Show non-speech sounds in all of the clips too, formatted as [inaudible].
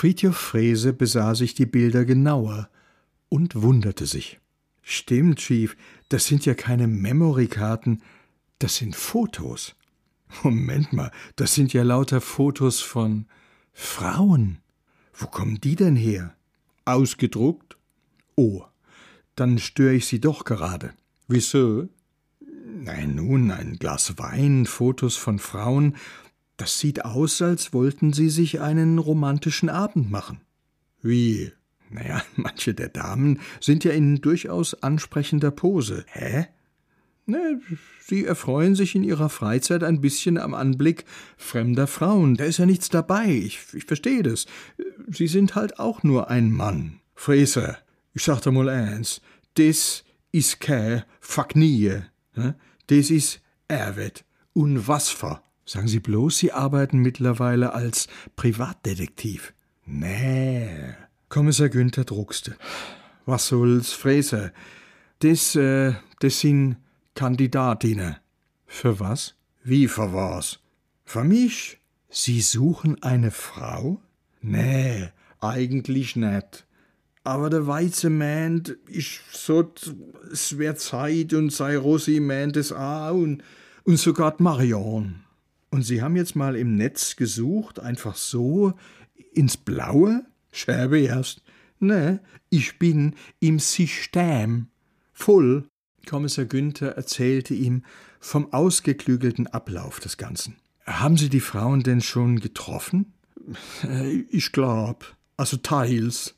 Friedjof Frese besah sich die Bilder genauer und wunderte sich. Stimmt, Chief, das sind ja keine Memory-Karten, das sind Fotos. Moment mal, das sind ja lauter Fotos von Frauen. Wo kommen die denn her? Ausgedruckt? Oh, dann störe ich Sie doch gerade. Wieso? Nein, nun, ein Glas Wein, Fotos von Frauen, das sieht aus, als wollten Sie sich einen romantischen Abend machen. Wie? Naja, [laughs] manche der Damen sind ja in durchaus ansprechender Pose. Hä? Ne, sie erfreuen sich in ihrer Freizeit ein bisschen am Anblick fremder Frauen. Da ist ja nichts dabei. Ich, ich verstehe das. Sie sind halt auch nur ein Mann. Fraser, ich sag dir mal eins, das ist keine Faknie. Das ist Erwet. Und was für? Sagen Sie bloß, Sie arbeiten mittlerweile als Privatdetektiv. Nee. Kommissar Günther druckste. Was soll's, Fräser? Das, äh, das sind Kandidatinnen. Für was? Wie für was? Für mich? Sie suchen eine Frau? Nee, eigentlich nicht. Aber der Weize meint, ich so, es wär Zeit und sei Rosi meint es auch und, und sogar Marion. Und Sie haben jetzt mal im Netz gesucht, einfach so, ins Blaue? Scherbe erst. Ne, ich bin im System. Voll. Kommissar Günther erzählte ihm vom ausgeklügelten Ablauf des Ganzen. Haben Sie die Frauen denn schon getroffen? Äh, ich glaub. Also teils.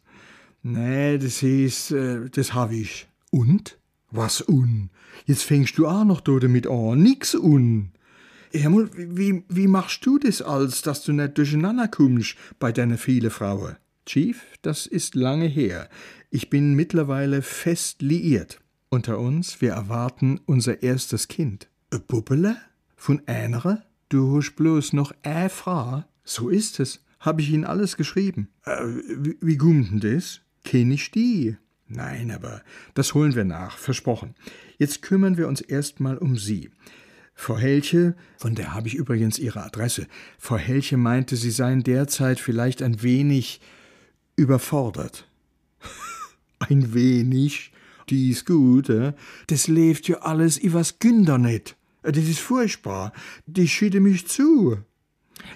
Nee, das ist, äh, das hab ich. Und? Was un? Jetzt fängst du auch noch damit an. Nix un. Hermel, wie, wie machst du das als, dass du nicht durcheinander kommst bei deiner viele Frauen? Chief, das ist lange her. Ich bin mittlerweile fest liiert. Unter uns, wir erwarten unser erstes Kind. E Puppele? Von einer? Du hast bloß noch eine Frau? So ist es. Hab ich Ihnen alles geschrieben. Äh, wie, wie gummt denn das? Kenn ich die? Nein, aber das holen wir nach, versprochen. Jetzt kümmern wir uns erstmal um Sie. Frau Helche, von der habe ich übrigens Ihre Adresse. Frau Helche meinte, Sie seien derzeit vielleicht ein wenig überfordert. [laughs] ein wenig? die ist gut, äh? das lebt ja alles übers Günder nicht. Das ist furchtbar. Die schiede mich zu.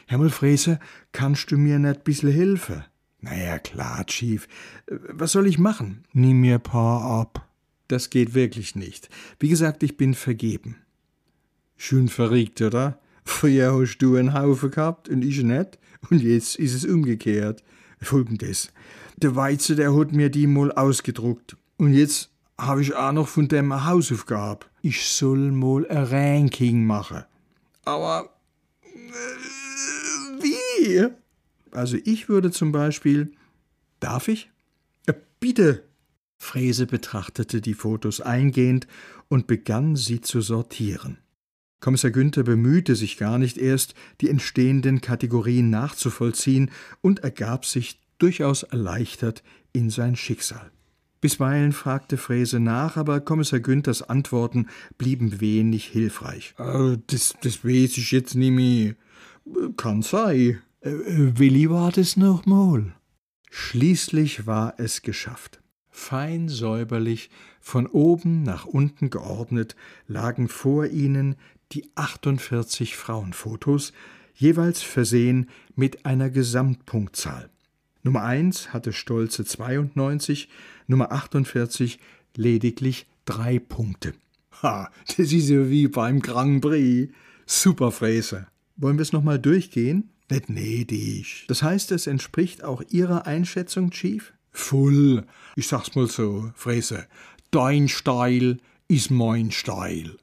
Herr Fräse, kannst du mir nicht bissl helfen? Naja, klar, Chief. Was soll ich machen? Nimm mir paar ab. Das geht wirklich nicht. Wie gesagt, ich bin vergeben. Schön verrückt, oder? Früher hast du einen Haufen gehabt und ich nicht. Und jetzt ist es umgekehrt. Folgendes. Der Weize, der hat mir die mal ausgedruckt. Und jetzt habe ich auch noch von dem eine Hausaufgabe. Ich soll mal ein Ranking machen. Aber äh, wie? Also ich würde zum Beispiel. Darf ich? Ja, bitte. Frese betrachtete die Fotos eingehend und begann sie zu sortieren. Kommissar Günther bemühte sich gar nicht erst, die entstehenden Kategorien nachzuvollziehen und ergab sich durchaus erleichtert in sein Schicksal. Bisweilen fragte Fräse nach, aber Kommissar Günthers Antworten blieben wenig hilfreich. Äh, das, das weiß ich jetzt nicht mehr. Kann sei. Äh, Willi war das noch mal. Schließlich war es geschafft. Fein säuberlich, von oben nach unten geordnet, lagen vor ihnen die 48 Frauenfotos, jeweils versehen mit einer Gesamtpunktzahl. Nummer 1 hatte stolze 92, Nummer 48 lediglich drei Punkte. Ha, das ist ja wie beim Grand Prix. Super Fräse. Wollen wir es nochmal durchgehen? Nicht nedig. Das heißt, es entspricht auch Ihrer Einschätzung, Chief? Full. Ich sag's mal so, Fräse. Dein Steil ist mein Steil.